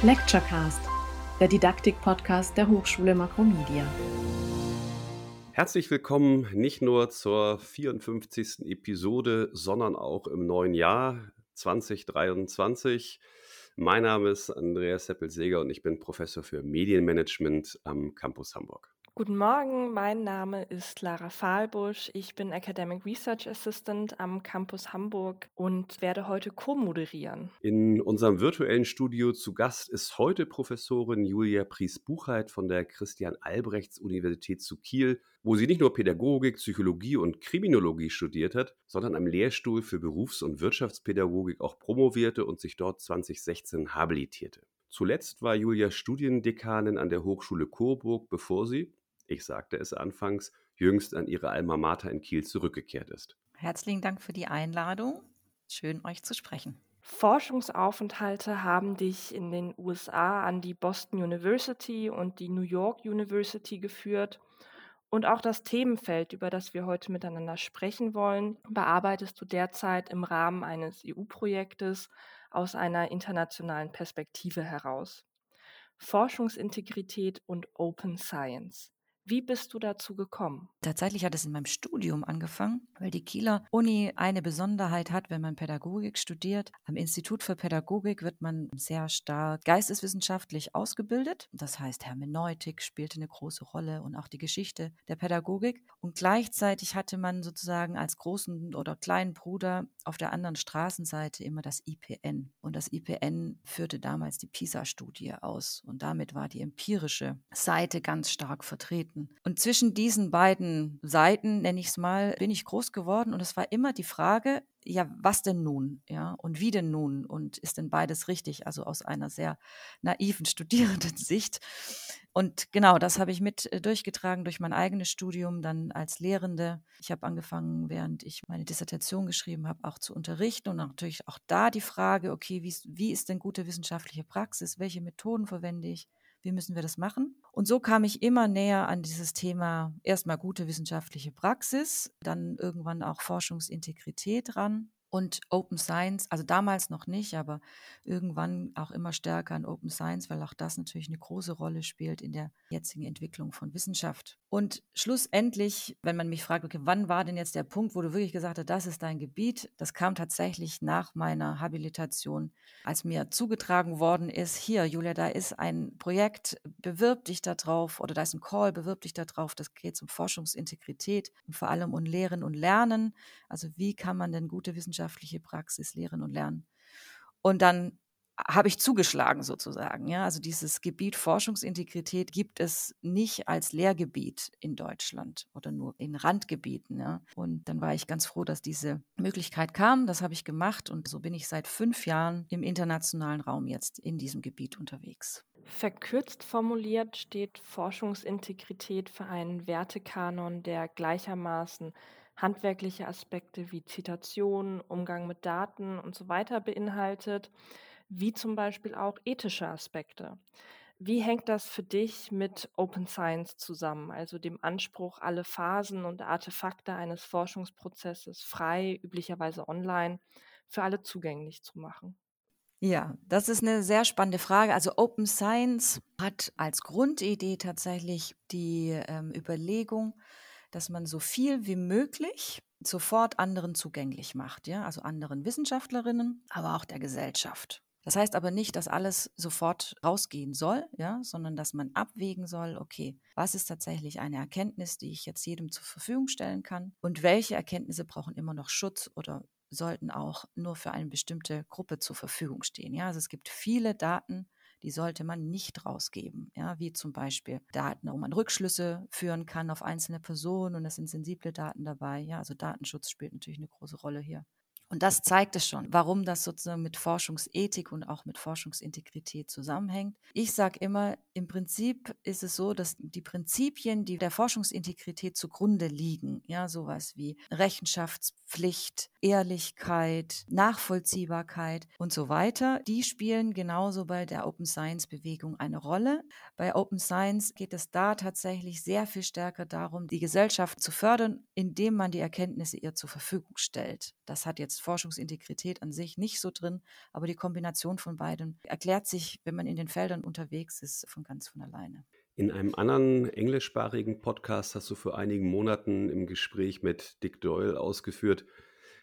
Lecturecast, der Didaktik-Podcast der Hochschule Makromedia. Herzlich willkommen nicht nur zur 54. Episode, sondern auch im neuen Jahr 2023. Mein Name ist Andreas Seppelseger und ich bin Professor für Medienmanagement am Campus Hamburg. Guten Morgen, mein Name ist Lara Fahlbusch. Ich bin Academic Research Assistant am Campus Hamburg und werde heute co-moderieren. In unserem virtuellen Studio zu Gast ist heute Professorin Julia Pries-Buchheit von der Christian-Albrechts-Universität zu Kiel, wo sie nicht nur Pädagogik, Psychologie und Kriminologie studiert hat, sondern am Lehrstuhl für Berufs- und Wirtschaftspädagogik auch promovierte und sich dort 2016 habilitierte. Zuletzt war Julia Studiendekanin an der Hochschule Coburg, bevor sie, ich sagte es anfangs, jüngst an ihre Alma Mater in Kiel zurückgekehrt ist. Herzlichen Dank für die Einladung. Schön, euch zu sprechen. Forschungsaufenthalte haben dich in den USA an die Boston University und die New York University geführt. Und auch das Themenfeld, über das wir heute miteinander sprechen wollen, bearbeitest du derzeit im Rahmen eines EU-Projektes aus einer internationalen Perspektive heraus. Forschungsintegrität und Open Science. Wie bist du dazu gekommen? Tatsächlich hat es in meinem Studium angefangen, weil die Kieler Uni eine Besonderheit hat, wenn man Pädagogik studiert. Am Institut für Pädagogik wird man sehr stark geisteswissenschaftlich ausgebildet. Das heißt, Hermeneutik spielte eine große Rolle und auch die Geschichte der Pädagogik. Und gleichzeitig hatte man sozusagen als großen oder kleinen Bruder auf der anderen Straßenseite immer das IPN. Und das IPN führte damals die PISA-Studie aus. Und damit war die empirische Seite ganz stark vertreten. Seiten. Und zwischen diesen beiden Seiten, nenne ich es mal, bin ich groß geworden und es war immer die Frage, ja, was denn nun? Ja, und wie denn nun? Und ist denn beides richtig? Also aus einer sehr naiven studierenden Sicht. Und genau, das habe ich mit äh, durchgetragen durch mein eigenes Studium, dann als Lehrende. Ich habe angefangen, während ich meine Dissertation geschrieben habe, auch zu unterrichten und natürlich auch da die Frage, okay, wie, wie ist denn gute wissenschaftliche Praxis? Welche Methoden verwende ich? Wie müssen wir das machen? Und so kam ich immer näher an dieses Thema erstmal gute wissenschaftliche Praxis, dann irgendwann auch Forschungsintegrität ran und Open Science, also damals noch nicht, aber irgendwann auch immer stärker an Open Science, weil auch das natürlich eine große Rolle spielt in der jetzigen Entwicklung von Wissenschaft. Und schlussendlich, wenn man mich fragt, okay, wann war denn jetzt der Punkt, wo du wirklich gesagt hast, das ist dein Gebiet, das kam tatsächlich nach meiner Habilitation, als mir zugetragen worden ist, hier, Julia, da ist ein Projekt, bewirb dich da drauf oder da ist ein Call, bewirb dich da drauf, das geht um Forschungsintegrität und vor allem um Lehren und Lernen. Also wie kann man denn gute Wissenschaft wissenschaftliche Praxis lehren und lernen. Und dann habe ich zugeschlagen sozusagen. Ja, also dieses Gebiet Forschungsintegrität gibt es nicht als Lehrgebiet in Deutschland oder nur in Randgebieten. Ja. Und dann war ich ganz froh, dass diese Möglichkeit kam. Das habe ich gemacht und so bin ich seit fünf Jahren im internationalen Raum jetzt in diesem Gebiet unterwegs. Verkürzt formuliert steht Forschungsintegrität für einen Wertekanon, der gleichermaßen handwerkliche Aspekte wie Zitation, Umgang mit Daten und so weiter beinhaltet, wie zum Beispiel auch ethische Aspekte. Wie hängt das für dich mit Open Science zusammen, also dem Anspruch, alle Phasen und Artefakte eines Forschungsprozesses frei, üblicherweise online, für alle zugänglich zu machen? Ja, das ist eine sehr spannende Frage. Also Open Science hat als Grundidee tatsächlich die ähm, Überlegung, dass man so viel wie möglich sofort anderen zugänglich macht, ja, also anderen Wissenschaftlerinnen, aber auch der Gesellschaft. Das heißt aber nicht, dass alles sofort rausgehen soll, ja, sondern dass man abwägen soll, okay, was ist tatsächlich eine Erkenntnis, die ich jetzt jedem zur Verfügung stellen kann und welche Erkenntnisse brauchen immer noch Schutz oder sollten auch nur für eine bestimmte Gruppe zur Verfügung stehen. Ja, also es gibt viele Daten, die sollte man nicht rausgeben. Ja, wie zum Beispiel Daten, wo man Rückschlüsse führen kann auf einzelne Personen und es sind sensible Daten dabei. Ja, also Datenschutz spielt natürlich eine große Rolle hier. Und das zeigt es schon, warum das sozusagen mit Forschungsethik und auch mit Forschungsintegrität zusammenhängt. Ich sage immer, im Prinzip ist es so, dass die Prinzipien, die der Forschungsintegrität zugrunde liegen, ja, sowas wie Rechenschaftspflicht, Ehrlichkeit, Nachvollziehbarkeit und so weiter, die spielen genauso bei der Open Science Bewegung eine Rolle. Bei Open Science geht es da tatsächlich sehr viel stärker darum, die Gesellschaft zu fördern, indem man die Erkenntnisse ihr zur Verfügung stellt. Das hat jetzt ist Forschungsintegrität an sich nicht so drin, aber die Kombination von beiden erklärt sich, wenn man in den Feldern unterwegs ist, von ganz von alleine. In einem anderen englischsprachigen Podcast hast du vor einigen Monaten im Gespräch mit Dick Doyle ausgeführt,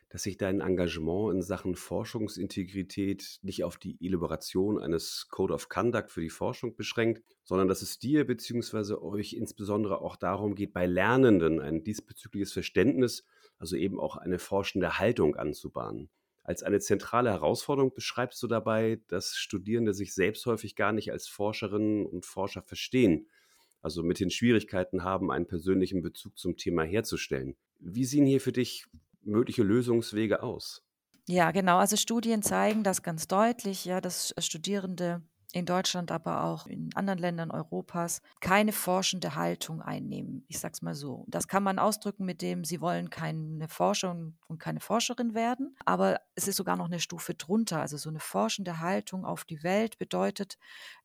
dass sich dein Engagement in Sachen Forschungsintegrität nicht auf die Elaboration eines Code of Conduct für die Forschung beschränkt, sondern dass es dir bzw. euch insbesondere auch darum geht, bei Lernenden ein diesbezügliches Verständnis, also eben auch eine forschende Haltung anzubahnen. Als eine zentrale Herausforderung beschreibst du dabei, dass Studierende sich selbst häufig gar nicht als Forscherinnen und Forscher verstehen, also mit den Schwierigkeiten haben, einen persönlichen Bezug zum Thema herzustellen. Wie sehen hier für dich mögliche Lösungswege aus? Ja, genau. Also Studien zeigen das ganz deutlich, ja, dass Studierende in Deutschland, aber auch in anderen Ländern Europas keine forschende Haltung einnehmen. Ich sage es mal so. Das kann man ausdrücken mit dem, sie wollen keine Forscher und keine Forscherin werden, aber es ist sogar noch eine Stufe drunter. Also so eine forschende Haltung auf die Welt bedeutet,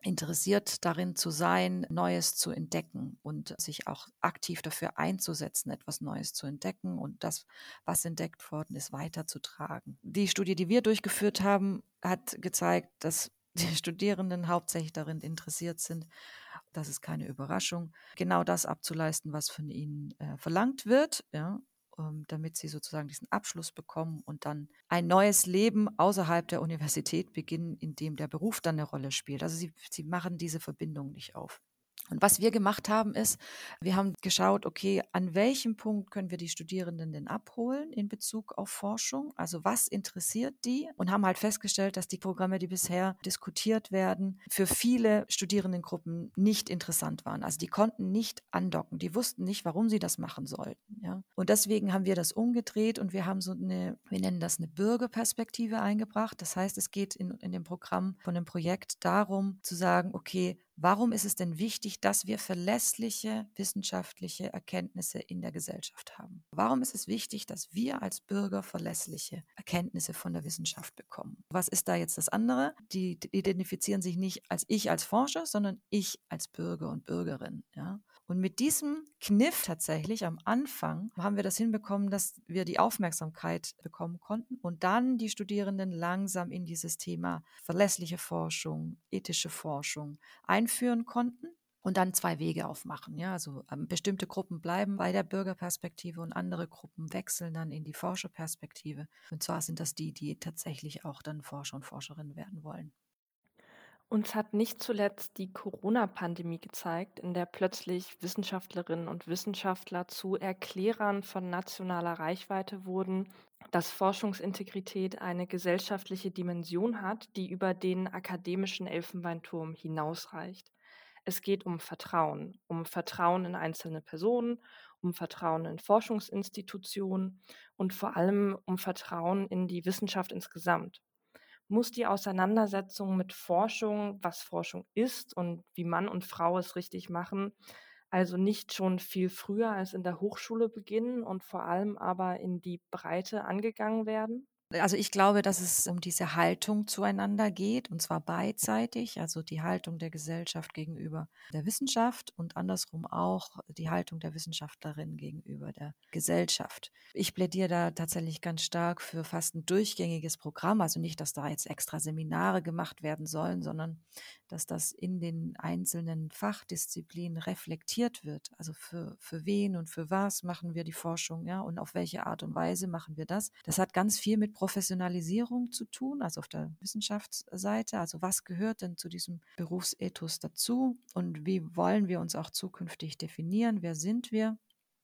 interessiert darin zu sein, Neues zu entdecken und sich auch aktiv dafür einzusetzen, etwas Neues zu entdecken und das, was entdeckt worden ist, weiterzutragen. Die Studie, die wir durchgeführt haben, hat gezeigt, dass die Studierenden hauptsächlich darin interessiert sind, das ist keine Überraschung, genau das abzuleisten, was von ihnen äh, verlangt wird, ja, ähm, damit sie sozusagen diesen Abschluss bekommen und dann ein neues Leben außerhalb der Universität beginnen, in dem der Beruf dann eine Rolle spielt. Also sie, sie machen diese Verbindung nicht auf. Und was wir gemacht haben, ist, wir haben geschaut, okay, an welchem Punkt können wir die Studierenden denn abholen in Bezug auf Forschung? Also was interessiert die? Und haben halt festgestellt, dass die Programme, die bisher diskutiert werden, für viele Studierendengruppen nicht interessant waren. Also die konnten nicht andocken. Die wussten nicht, warum sie das machen sollten. Ja? Und deswegen haben wir das umgedreht und wir haben so eine, wir nennen das eine Bürgerperspektive eingebracht. Das heißt, es geht in, in dem Programm von dem Projekt darum zu sagen, okay, Warum ist es denn wichtig, dass wir verlässliche wissenschaftliche Erkenntnisse in der Gesellschaft haben? Warum ist es wichtig, dass wir als Bürger verlässliche Erkenntnisse von der Wissenschaft bekommen? Was ist da jetzt das andere? Die identifizieren sich nicht als ich als Forscher, sondern ich als Bürger und Bürgerin. Ja? Und mit diesem Kniff tatsächlich am Anfang haben wir das hinbekommen, dass wir die Aufmerksamkeit bekommen konnten und dann die Studierenden langsam in dieses Thema verlässliche Forschung, ethische Forschung einführen konnten und dann zwei Wege aufmachen. Ja, also ähm, bestimmte Gruppen bleiben bei der Bürgerperspektive und andere Gruppen wechseln dann in die Forscherperspektive. Und zwar sind das die, die tatsächlich auch dann Forscher und Forscherinnen werden wollen. Uns hat nicht zuletzt die Corona-Pandemie gezeigt, in der plötzlich Wissenschaftlerinnen und Wissenschaftler zu Erklärern von nationaler Reichweite wurden, dass Forschungsintegrität eine gesellschaftliche Dimension hat, die über den akademischen Elfenbeinturm hinausreicht. Es geht um Vertrauen, um Vertrauen in einzelne Personen, um Vertrauen in Forschungsinstitutionen und vor allem um Vertrauen in die Wissenschaft insgesamt muss die Auseinandersetzung mit Forschung, was Forschung ist und wie Mann und Frau es richtig machen, also nicht schon viel früher als in der Hochschule beginnen und vor allem aber in die Breite angegangen werden? Also ich glaube, dass es um diese Haltung zueinander geht, und zwar beidseitig, also die Haltung der Gesellschaft gegenüber der Wissenschaft und andersrum auch die Haltung der Wissenschaftlerin gegenüber der Gesellschaft. Ich plädiere da tatsächlich ganz stark für fast ein durchgängiges Programm, also nicht, dass da jetzt extra Seminare gemacht werden sollen, sondern dass das in den einzelnen Fachdisziplinen reflektiert wird. Also für, für wen und für was machen wir die Forschung, ja, und auf welche Art und Weise machen wir das. Das hat ganz viel mit Professionalisierung zu tun, also auf der Wissenschaftsseite. Also was gehört denn zu diesem Berufsethos dazu und wie wollen wir uns auch zukünftig definieren? Wer sind wir?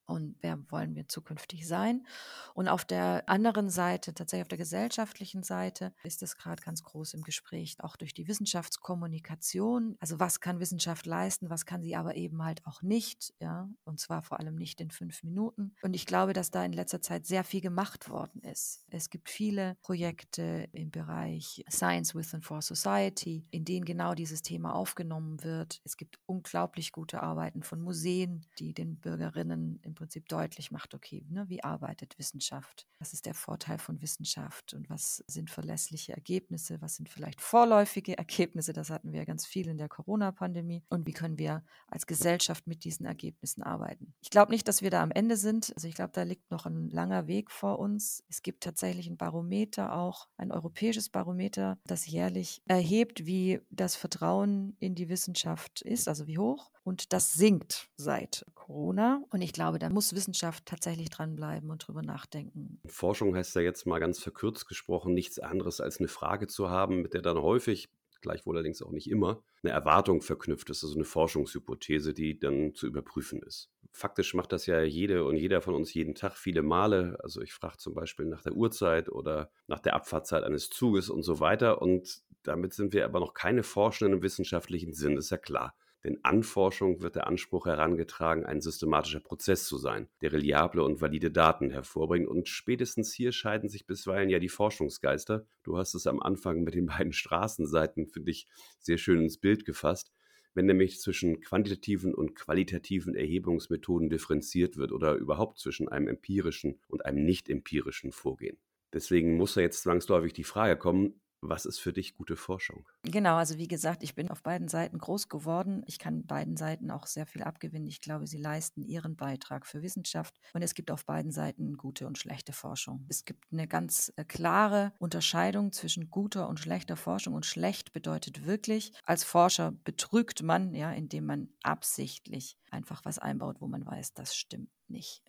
Und wer wollen wir zukünftig sein. Und auf der anderen Seite, tatsächlich auf der gesellschaftlichen Seite, ist es gerade ganz groß im Gespräch, auch durch die Wissenschaftskommunikation. Also was kann Wissenschaft leisten, was kann sie aber eben halt auch nicht, ja, und zwar vor allem nicht in fünf Minuten. Und ich glaube, dass da in letzter Zeit sehr viel gemacht worden ist. Es gibt viele Projekte im Bereich Science with and for Society, in denen genau dieses Thema aufgenommen wird. Es gibt unglaublich gute Arbeiten von Museen, die den Bürgerinnen im Prinzip deutlich macht, okay, ne, wie arbeitet Wissenschaft? Was ist der Vorteil von Wissenschaft und was sind verlässliche Ergebnisse? Was sind vielleicht vorläufige Ergebnisse? Das hatten wir ganz viel in der Corona-Pandemie. Und wie können wir als Gesellschaft mit diesen Ergebnissen arbeiten? Ich glaube nicht, dass wir da am Ende sind. Also ich glaube, da liegt noch ein langer Weg vor uns. Es gibt tatsächlich ein Barometer auch, ein europäisches Barometer, das jährlich erhebt, wie das Vertrauen in die Wissenschaft ist, also wie hoch. Und das sinkt seit Corona. Und ich glaube, da muss Wissenschaft tatsächlich dranbleiben und drüber nachdenken. Forschung heißt ja jetzt mal ganz verkürzt gesprochen nichts anderes als eine Frage zu haben, mit der dann häufig gleichwohl allerdings auch nicht immer, eine Erwartung verknüpft ist, also eine Forschungshypothese, die dann zu überprüfen ist. Faktisch macht das ja jede und jeder von uns jeden Tag viele Male. Also ich frage zum Beispiel nach der Uhrzeit oder nach der Abfahrtzeit eines Zuges und so weiter. Und damit sind wir aber noch keine Forschenden im wissenschaftlichen Sinn, ist ja klar. Denn an Forschung wird der Anspruch herangetragen, ein systematischer Prozess zu sein, der reliable und valide Daten hervorbringt. Und spätestens hier scheiden sich bisweilen ja die Forschungsgeister. Du hast es am Anfang mit den beiden Straßenseiten, finde ich, sehr schön ins Bild gefasst. Wenn nämlich zwischen quantitativen und qualitativen Erhebungsmethoden differenziert wird oder überhaupt zwischen einem empirischen und einem nicht empirischen Vorgehen. Deswegen muss da jetzt zwangsläufig die Frage kommen, was ist für dich gute Forschung? Genau, also wie gesagt, ich bin auf beiden Seiten groß geworden. Ich kann beiden Seiten auch sehr viel abgewinnen. Ich glaube, sie leisten ihren Beitrag für Wissenschaft. Und es gibt auf beiden Seiten gute und schlechte Forschung. Es gibt eine ganz äh, klare Unterscheidung zwischen guter und schlechter Forschung. Und schlecht bedeutet wirklich, als Forscher betrügt man, ja, indem man absichtlich einfach was einbaut, wo man weiß, das stimmt nicht.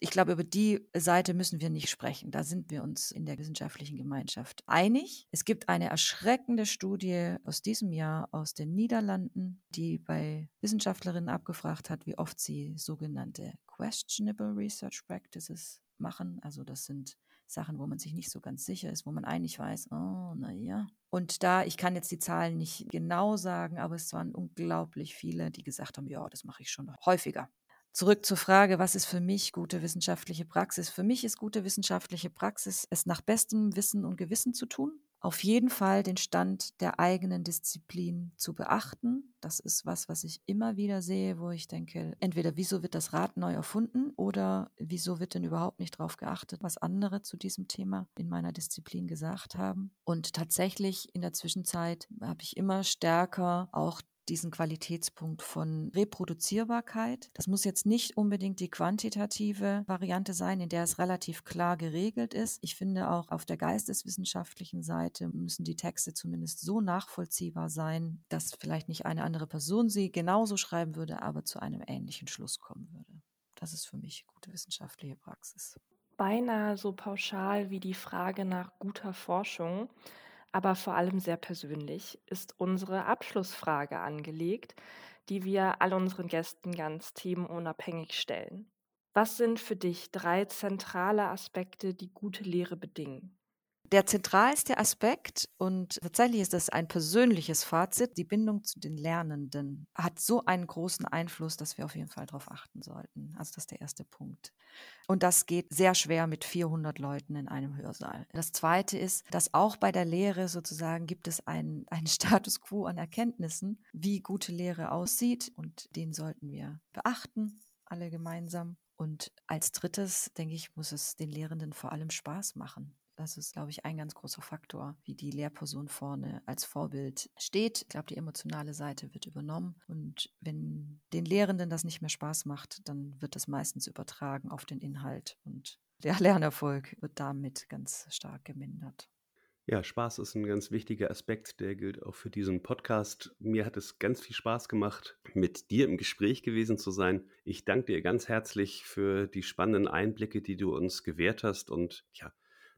Ich glaube, über die Seite müssen wir nicht sprechen. Da sind wir uns in der wissenschaftlichen Gemeinschaft einig. Es gibt eine erschreckende Studie aus diesem Jahr aus den Niederlanden, die bei Wissenschaftlerinnen abgefragt hat, wie oft sie sogenannte questionable research practices machen. Also das sind Sachen, wo man sich nicht so ganz sicher ist, wo man eigentlich weiß, oh, naja. Und da, ich kann jetzt die Zahlen nicht genau sagen, aber es waren unglaublich viele, die gesagt haben, ja, das mache ich schon häufiger. Zurück zur Frage, was ist für mich gute wissenschaftliche Praxis? Für mich ist gute wissenschaftliche Praxis, es nach bestem Wissen und Gewissen zu tun, auf jeden Fall den Stand der eigenen Disziplin zu beachten. Das ist was, was ich immer wieder sehe, wo ich denke, entweder wieso wird das Rad neu erfunden oder wieso wird denn überhaupt nicht darauf geachtet, was andere zu diesem Thema in meiner Disziplin gesagt haben. Und tatsächlich in der Zwischenzeit habe ich immer stärker auch diesen Qualitätspunkt von Reproduzierbarkeit. Das muss jetzt nicht unbedingt die quantitative Variante sein, in der es relativ klar geregelt ist. Ich finde auch auf der geisteswissenschaftlichen Seite müssen die Texte zumindest so nachvollziehbar sein, dass vielleicht nicht eine andere Person sie genauso schreiben würde, aber zu einem ähnlichen Schluss kommen würde. Das ist für mich gute wissenschaftliche Praxis. Beinahe so pauschal wie die Frage nach guter Forschung aber vor allem sehr persönlich, ist unsere Abschlussfrage angelegt, die wir all unseren Gästen ganz themenunabhängig stellen. Was sind für dich drei zentrale Aspekte, die gute Lehre bedingen? Der zentralste Aspekt, und tatsächlich ist das ein persönliches Fazit, die Bindung zu den Lernenden hat so einen großen Einfluss, dass wir auf jeden Fall darauf achten sollten. Also das ist der erste Punkt. Und das geht sehr schwer mit 400 Leuten in einem Hörsaal. Das zweite ist, dass auch bei der Lehre sozusagen gibt es einen, einen Status quo an Erkenntnissen, wie gute Lehre aussieht und den sollten wir beachten, alle gemeinsam. Und als drittes, denke ich, muss es den Lehrenden vor allem Spaß machen. Das ist, glaube ich, ein ganz großer Faktor, wie die Lehrperson vorne als Vorbild steht. Ich glaube, die emotionale Seite wird übernommen. Und wenn den Lehrenden das nicht mehr Spaß macht, dann wird das meistens übertragen auf den Inhalt. Und der Lernerfolg wird damit ganz stark gemindert. Ja, Spaß ist ein ganz wichtiger Aspekt, der gilt auch für diesen Podcast. Mir hat es ganz viel Spaß gemacht, mit dir im Gespräch gewesen zu sein. Ich danke dir ganz herzlich für die spannenden Einblicke, die du uns gewährt hast und ja,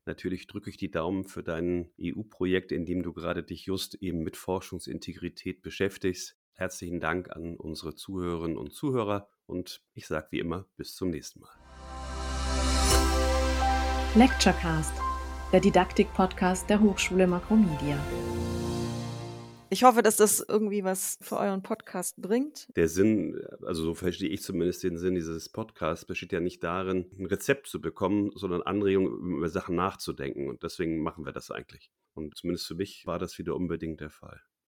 Natürlich drücke ich die Daumen für dein EU-Projekt, in dem du gerade dich just eben mit Forschungsintegrität beschäftigst. Herzlichen Dank an unsere Zuhörerinnen und Zuhörer und ich sage wie immer bis zum nächsten Mal. Lecturecast, der Didaktik-Podcast der Hochschule Makromedia. Ich hoffe, dass das irgendwie was für euren Podcast bringt. Der Sinn, also so verstehe ich zumindest den Sinn dieses Podcasts, besteht ja nicht darin, ein Rezept zu bekommen, sondern Anregungen über Sachen nachzudenken. Und deswegen machen wir das eigentlich. Und zumindest für mich war das wieder unbedingt der Fall.